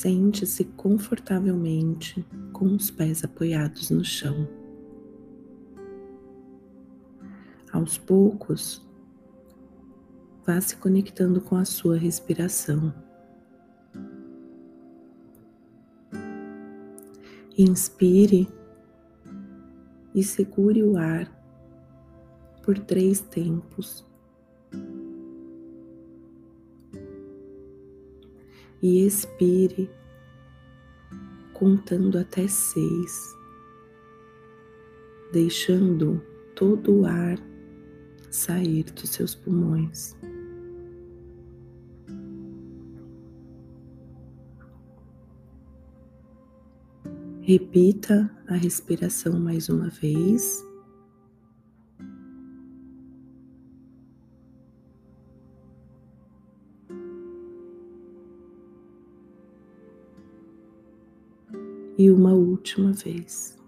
Sente-se confortavelmente com os pés apoiados no chão. Aos poucos, vá se conectando com a sua respiração. Inspire e segure o ar por três tempos. E expire contando até seis, deixando todo o ar sair dos seus pulmões. Repita a respiração mais uma vez. E uma última vez.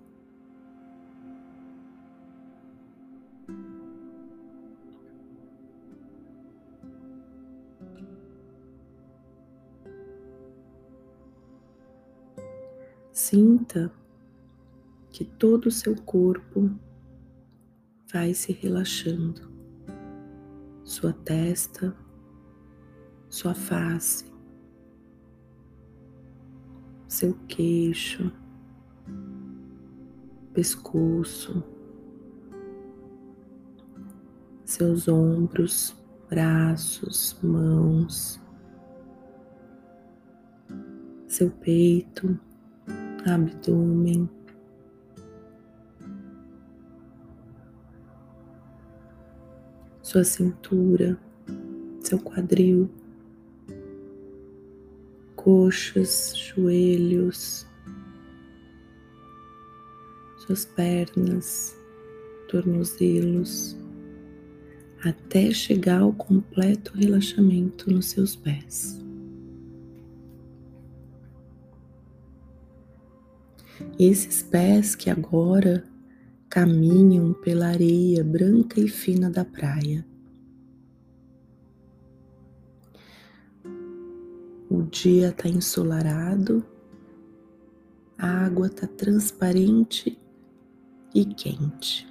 Sinta que todo o seu corpo vai se relaxando, sua testa, sua face, seu queixo, pescoço, seus ombros, braços, mãos, seu peito, abdômen. Sua cintura, seu quadril, coxas, joelhos, suas pernas, tornozelos, até chegar ao completo relaxamento nos seus pés. Esses pés que agora caminham pela areia branca e fina da praia. O dia está ensolarado, a água está transparente e quente.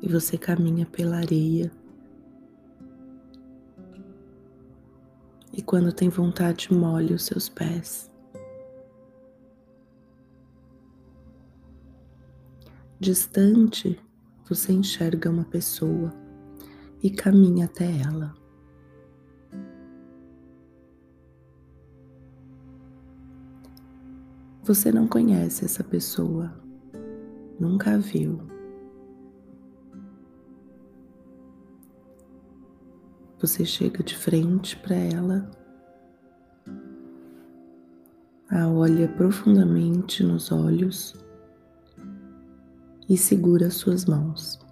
E você caminha pela areia. E quando tem vontade, molhe os seus pés. Distante, você enxerga uma pessoa e caminha até ela. Você não conhece essa pessoa, nunca a viu. Você chega de frente para ela, a olha profundamente nos olhos e segura suas mãos.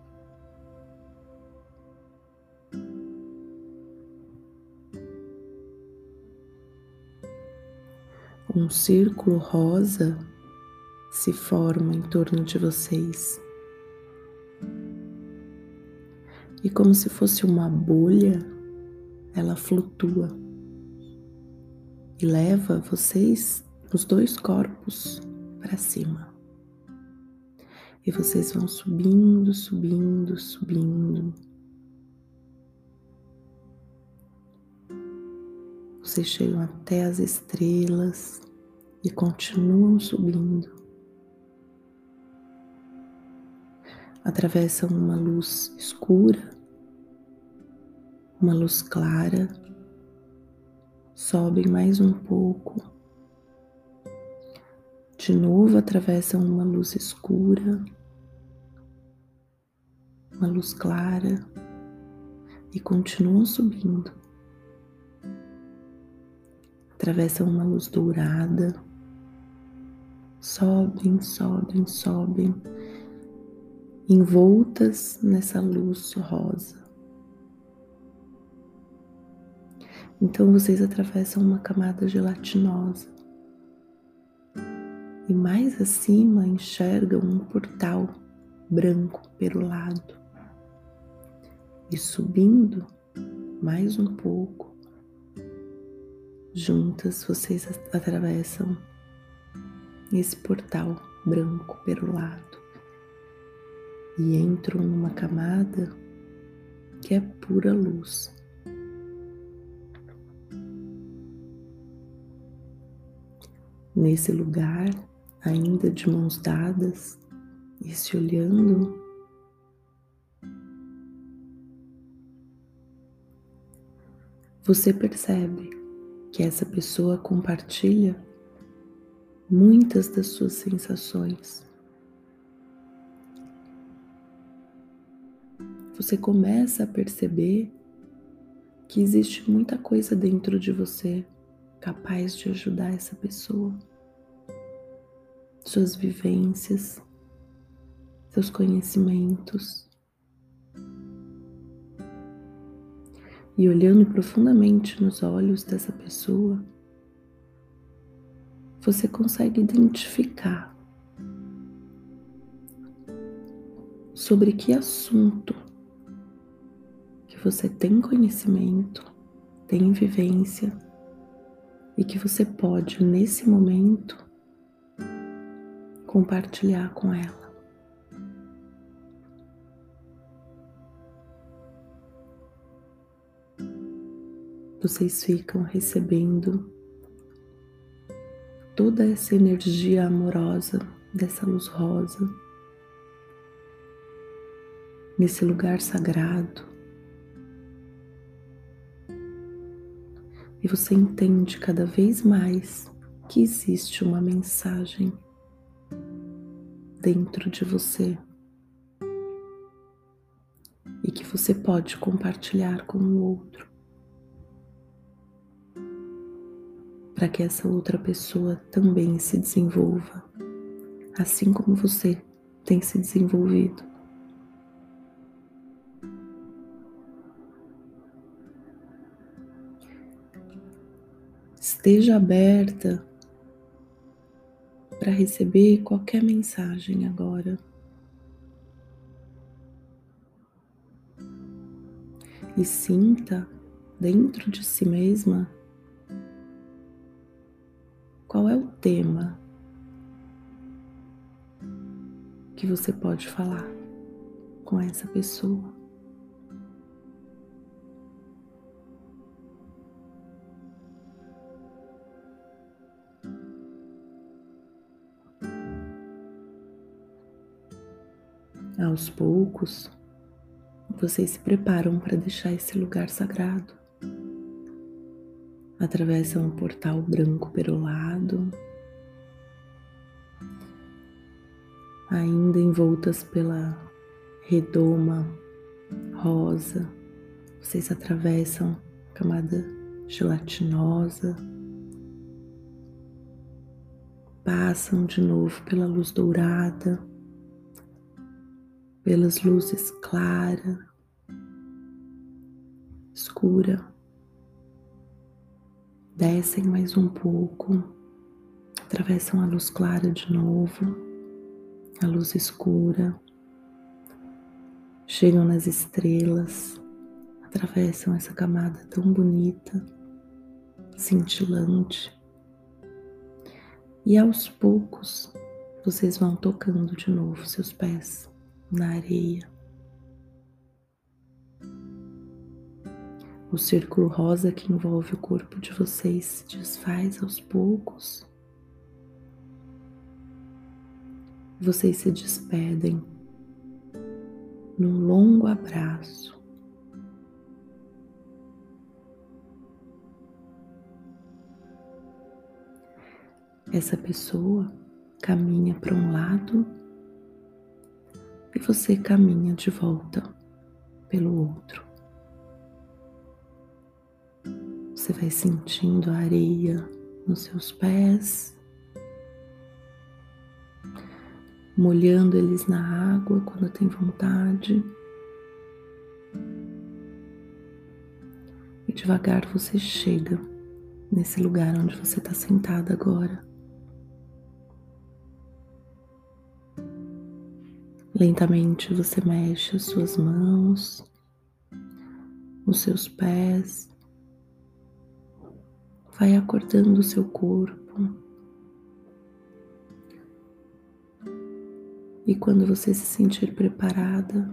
Um círculo rosa se forma em torno de vocês. E como se fosse uma bolha, ela flutua e leva vocês, os dois corpos, para cima. E vocês vão subindo, subindo, subindo. Vocês chegam até as estrelas e continuam subindo. Atravessam uma luz escura, uma luz clara, sobem mais um pouco. De novo atravessam uma luz escura, uma luz clara e continuam subindo. Atravessam uma luz dourada sobem, sobem, sobem, envoltas nessa luz rosa. Então vocês atravessam uma camada gelatinosa e mais acima enxergam um portal branco pelo lado. E subindo mais um pouco, Juntas vocês atravessam esse portal branco perolado e entram numa camada que é pura luz. Nesse lugar, ainda de mãos dadas e se olhando, você percebe que essa pessoa compartilha muitas das suas sensações. Você começa a perceber que existe muita coisa dentro de você capaz de ajudar essa pessoa. Suas vivências, seus conhecimentos. E olhando profundamente nos olhos dessa pessoa, você consegue identificar sobre que assunto que você tem conhecimento, tem vivência e que você pode, nesse momento, compartilhar com ela. Vocês ficam recebendo toda essa energia amorosa dessa luz rosa nesse lugar sagrado. E você entende cada vez mais que existe uma mensagem dentro de você e que você pode compartilhar com o outro. Para que essa outra pessoa também se desenvolva, assim como você tem se desenvolvido. Esteja aberta para receber qualquer mensagem agora. E sinta dentro de si mesma tema que você pode falar com essa pessoa? Aos poucos, vocês se preparam para deixar esse lugar sagrado atravessam um portal branco perolado, ainda envoltas pela redoma rosa, vocês atravessam a camada gelatinosa, passam de novo pela luz dourada, pelas luzes clara, escura. Descem mais um pouco, atravessam a luz clara de novo, a luz escura, chegam nas estrelas, atravessam essa camada tão bonita, cintilante, e aos poucos vocês vão tocando de novo seus pés na areia. O círculo rosa que envolve o corpo de vocês se desfaz aos poucos. Vocês se despedem num longo abraço. Essa pessoa caminha para um lado e você caminha de volta pelo outro. Você vai sentindo a areia nos seus pés, molhando eles na água quando tem vontade. E devagar você chega nesse lugar onde você está sentada agora. Lentamente você mexe as suas mãos, os seus pés, vai acordando o seu corpo. E quando você se sentir preparada,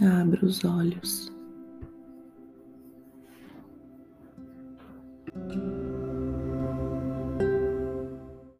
abra os olhos.